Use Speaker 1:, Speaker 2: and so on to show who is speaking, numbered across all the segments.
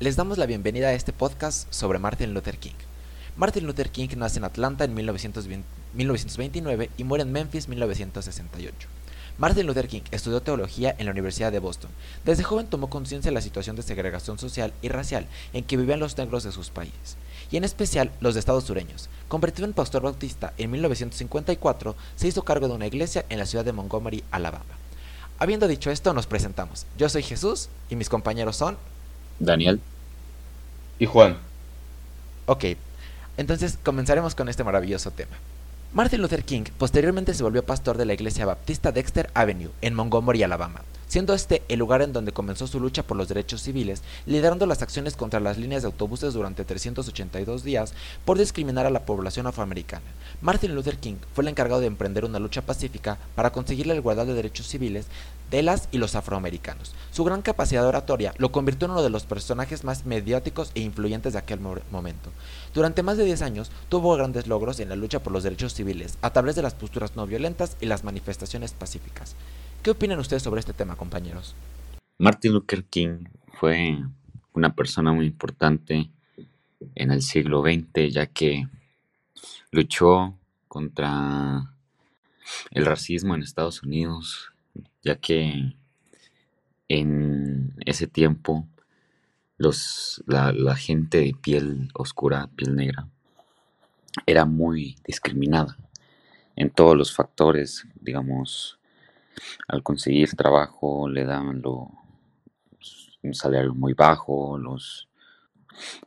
Speaker 1: Les damos la bienvenida a este podcast sobre Martin Luther King. Martin Luther King nace en Atlanta en 1929 y muere en Memphis en 1968. Martin Luther King estudió teología en la Universidad de Boston. Desde joven tomó conciencia de la situación de segregación social y racial en que vivían los negros de sus países, y en especial los de estados sureños. Convertido en pastor bautista en 1954, se hizo cargo de una iglesia en la ciudad de Montgomery, Alabama. Habiendo dicho esto, nos presentamos. Yo soy Jesús y mis compañeros son...
Speaker 2: Daniel.
Speaker 3: Y Juan.
Speaker 1: Ok, entonces comenzaremos con este maravilloso tema. Martin Luther King posteriormente se volvió pastor de la iglesia baptista Dexter Avenue en Montgomery, Alabama, siendo este el lugar en donde comenzó su lucha por los derechos civiles, liderando las acciones contra las líneas de autobuses durante 382 días por discriminar a la población afroamericana. Martin Luther King fue el encargado de emprender una lucha pacífica para conseguir la igualdad de derechos civiles de las y los afroamericanos. Su gran capacidad oratoria lo convirtió en uno de los personajes más mediáticos e influyentes de aquel momento. Durante más de 10 años tuvo grandes logros en la lucha por los derechos civiles a través de las posturas no violentas y las manifestaciones pacíficas. ¿Qué opinan ustedes sobre este tema, compañeros?
Speaker 2: Martin Luther King fue una persona muy importante en el siglo XX, ya que luchó contra el racismo en Estados Unidos, ya que en ese tiempo los, la, la, gente de piel oscura, piel negra, era muy discriminada en todos los factores, digamos, al conseguir trabajo le daban lo, un salario muy bajo, los,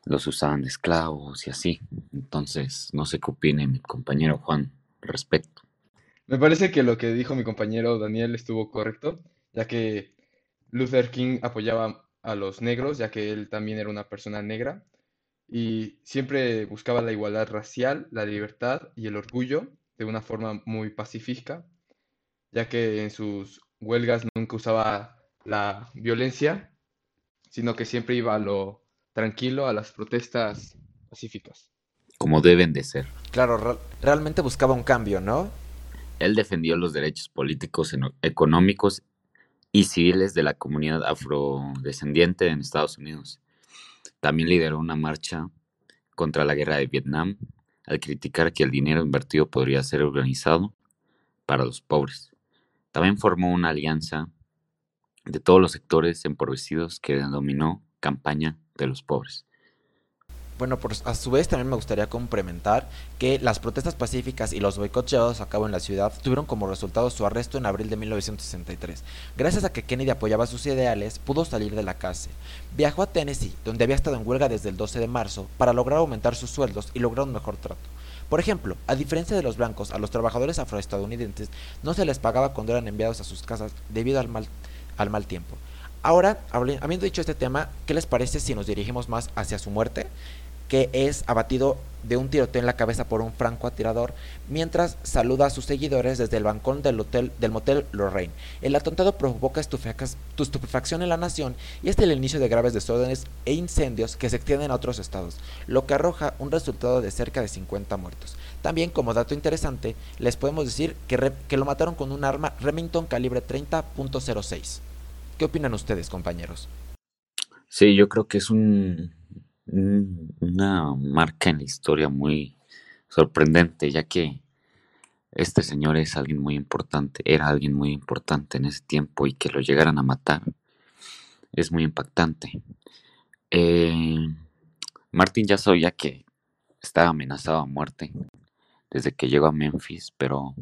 Speaker 2: los usaban de esclavos y así. Entonces, no sé qué opine mi compañero Juan respecto.
Speaker 3: Me parece que lo que dijo mi compañero Daniel estuvo correcto, ya que Luther King apoyaba a los negros, ya que él también era una persona negra, y siempre buscaba la igualdad racial, la libertad y el orgullo de una forma muy pacífica, ya que en sus huelgas nunca usaba la violencia, sino que siempre iba a lo tranquilo, a las protestas pacíficas.
Speaker 2: Como deben de ser.
Speaker 1: Claro, realmente buscaba un cambio, ¿no?
Speaker 2: Él defendió los derechos políticos, económicos y civiles de la comunidad afrodescendiente en Estados Unidos. También lideró una marcha contra la guerra de Vietnam al criticar que el dinero invertido podría ser organizado para los pobres. También formó una alianza de todos los sectores empobrecidos que denominó Campaña de los Pobres.
Speaker 1: Bueno, por, a su vez también me gustaría complementar que las protestas pacíficas y los boicots llevados a cabo en la ciudad tuvieron como resultado su arresto en abril de 1963. Gracias a que Kennedy apoyaba sus ideales, pudo salir de la cárcel. Viajó a Tennessee, donde había estado en huelga desde el 12 de marzo, para lograr aumentar sus sueldos y lograr un mejor trato. Por ejemplo, a diferencia de los blancos, a los trabajadores afroestadounidenses no se les pagaba cuando eran enviados a sus casas debido al mal, al mal tiempo. Ahora, habiendo dicho este tema, ¿qué les parece si nos dirigimos más hacia su muerte? Que es abatido de un tiroteo en la cabeza por un francotirador mientras saluda a sus seguidores desde el balcón del, hotel, del motel Lorraine. El atentado provoca estupefacción en la nación y es el inicio de graves desórdenes e incendios que se extienden a otros estados, lo que arroja un resultado de cerca de 50 muertos. También, como dato interesante, les podemos decir que, que lo mataron con un arma Remington calibre 30.06. ¿Qué opinan ustedes, compañeros?
Speaker 2: Sí, yo creo que es un una marca en la historia muy sorprendente, ya que este señor es alguien muy importante, era alguien muy importante en ese tiempo y que lo llegaran a matar es muy impactante. Eh, Martín ya sabía que estaba amenazado a muerte desde que llegó a Memphis, pero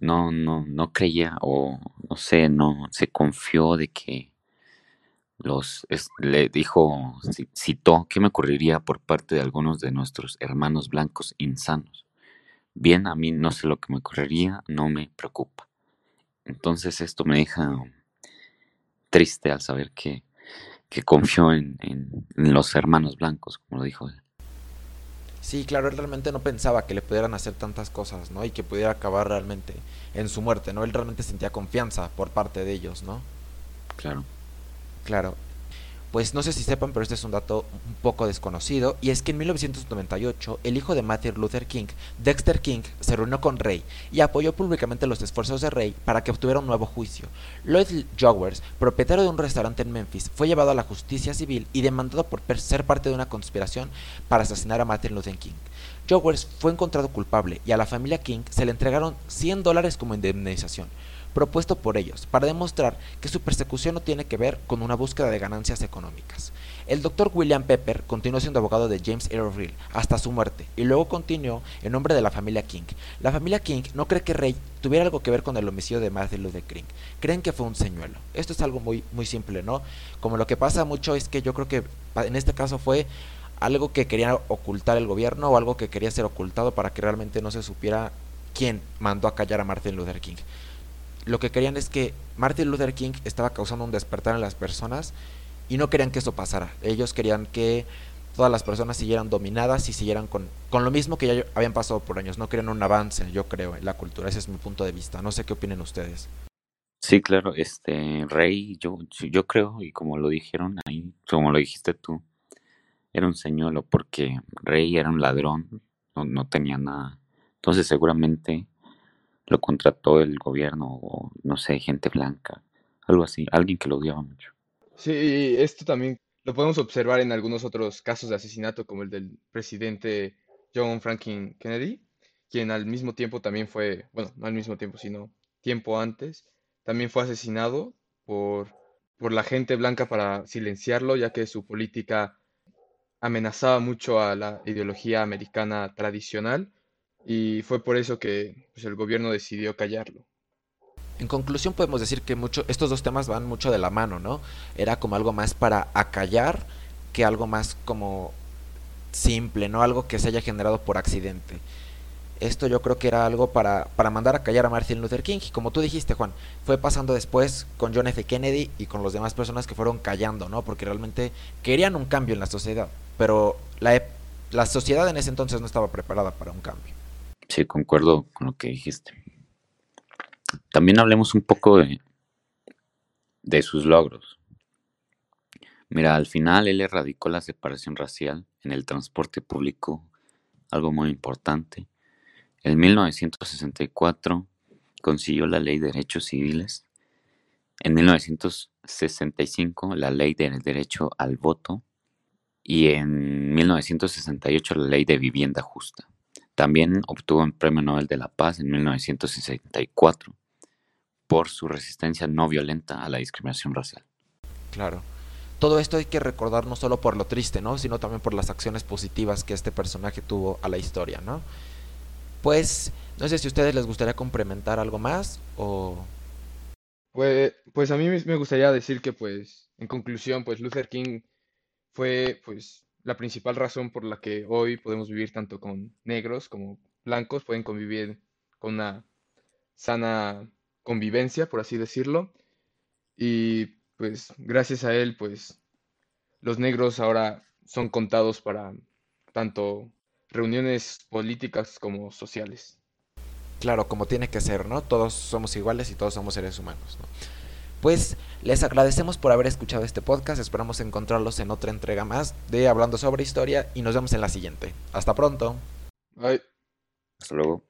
Speaker 2: no, no, no creía o no sé, no se confió de que los le dijo, citó, ¿qué me ocurriría por parte de algunos de nuestros hermanos blancos insanos? Bien, a mí no sé lo que me ocurriría, no me preocupa. Entonces esto me deja triste al saber que, que confió en, en, los hermanos blancos, como lo dijo él.
Speaker 1: Sí, claro, él realmente no pensaba que le pudieran hacer tantas cosas, ¿no? Y que pudiera acabar realmente en su muerte, ¿no? Él realmente sentía confianza por parte de ellos, ¿no?
Speaker 2: Claro.
Speaker 1: Claro. Pues no sé si sepan, pero este es un dato un poco desconocido, y es que en 1998 el hijo de Martin Luther King, Dexter King, se reunió con Rey y apoyó públicamente los esfuerzos de Rey para que obtuviera un nuevo juicio. Lloyd Jowers, propietario de un restaurante en Memphis, fue llevado a la justicia civil y demandado por ser parte de una conspiración para asesinar a Martin Luther King. Jowers fue encontrado culpable y a la familia King se le entregaron 100 dólares como indemnización propuesto por ellos, para demostrar que su persecución no tiene que ver con una búsqueda de ganancias económicas. El doctor William Pepper continuó siendo abogado de James Earl hasta su muerte y luego continuó en nombre de la familia King. La familia King no cree que Rey tuviera algo que ver con el homicidio de Martin Luther King. Creen que fue un señuelo. Esto es algo muy, muy simple, ¿no? Como lo que pasa mucho es que yo creo que en este caso fue algo que quería ocultar el gobierno o algo que quería ser ocultado para que realmente no se supiera quién mandó a callar a Martin Luther King lo que querían es que Martin Luther King estaba causando un despertar en las personas y no querían que eso pasara. Ellos querían que todas las personas siguieran dominadas y siguieran con, con lo mismo que ya habían pasado por años. No querían un avance, yo creo, en la cultura. Ese es mi punto de vista. No sé qué opinen ustedes.
Speaker 2: Sí, claro, este Rey, yo, yo creo, y como lo dijeron ahí, como lo dijiste tú, era un señuelo porque Rey era un ladrón, no, no tenía nada. Entonces seguramente lo contrató el gobierno o no sé, gente blanca, algo así, alguien que lo odiaba mucho.
Speaker 3: Sí, esto también lo podemos observar en algunos otros casos de asesinato, como el del presidente John Franklin Kennedy, quien al mismo tiempo también fue, bueno, no al mismo tiempo, sino tiempo antes, también fue asesinado por, por la gente blanca para silenciarlo, ya que su política amenazaba mucho a la ideología americana tradicional y fue por eso que pues, el gobierno decidió callarlo.
Speaker 1: En conclusión podemos decir que mucho, estos dos temas van mucho de la mano, ¿no? Era como algo más para acallar que algo más como simple, ¿no? Algo que se haya generado por accidente. Esto yo creo que era algo para, para mandar a callar a Martin Luther King. Y como tú dijiste, Juan, fue pasando después con John F. Kennedy y con las demás personas que fueron callando, ¿no? Porque realmente querían un cambio en la sociedad. Pero la, la sociedad en ese entonces no estaba preparada para un cambio.
Speaker 2: Sí, concuerdo con lo que dijiste. También hablemos un poco de, de sus logros. Mira, al final él erradicó la separación racial en el transporte público, algo muy importante. En 1964 consiguió la ley de derechos civiles. En 1965 la ley del derecho al voto. Y en 1968 la ley de vivienda justa. También obtuvo un Premio Nobel de la Paz en 1964 por su resistencia no violenta a la discriminación racial.
Speaker 1: Claro. Todo esto hay que recordar no solo por lo triste, ¿no? Sino también por las acciones positivas que este personaje tuvo a la historia, ¿no? Pues, no sé si a ustedes les gustaría complementar algo más o...
Speaker 3: Pues, pues a mí me gustaría decir que, pues, en conclusión, pues Luther King fue, pues, la principal razón por la que hoy podemos vivir tanto con negros como blancos, pueden convivir con una sana convivencia, por así decirlo. Y pues gracias a él, pues los negros ahora son contados para tanto reuniones políticas como sociales.
Speaker 1: Claro, como tiene que ser, ¿no? Todos somos iguales y todos somos seres humanos, ¿no? Pues les agradecemos por haber escuchado este podcast, esperamos encontrarlos en otra entrega más de Hablando sobre Historia y nos vemos en la siguiente. Hasta pronto.
Speaker 3: Bye.
Speaker 2: Hasta luego.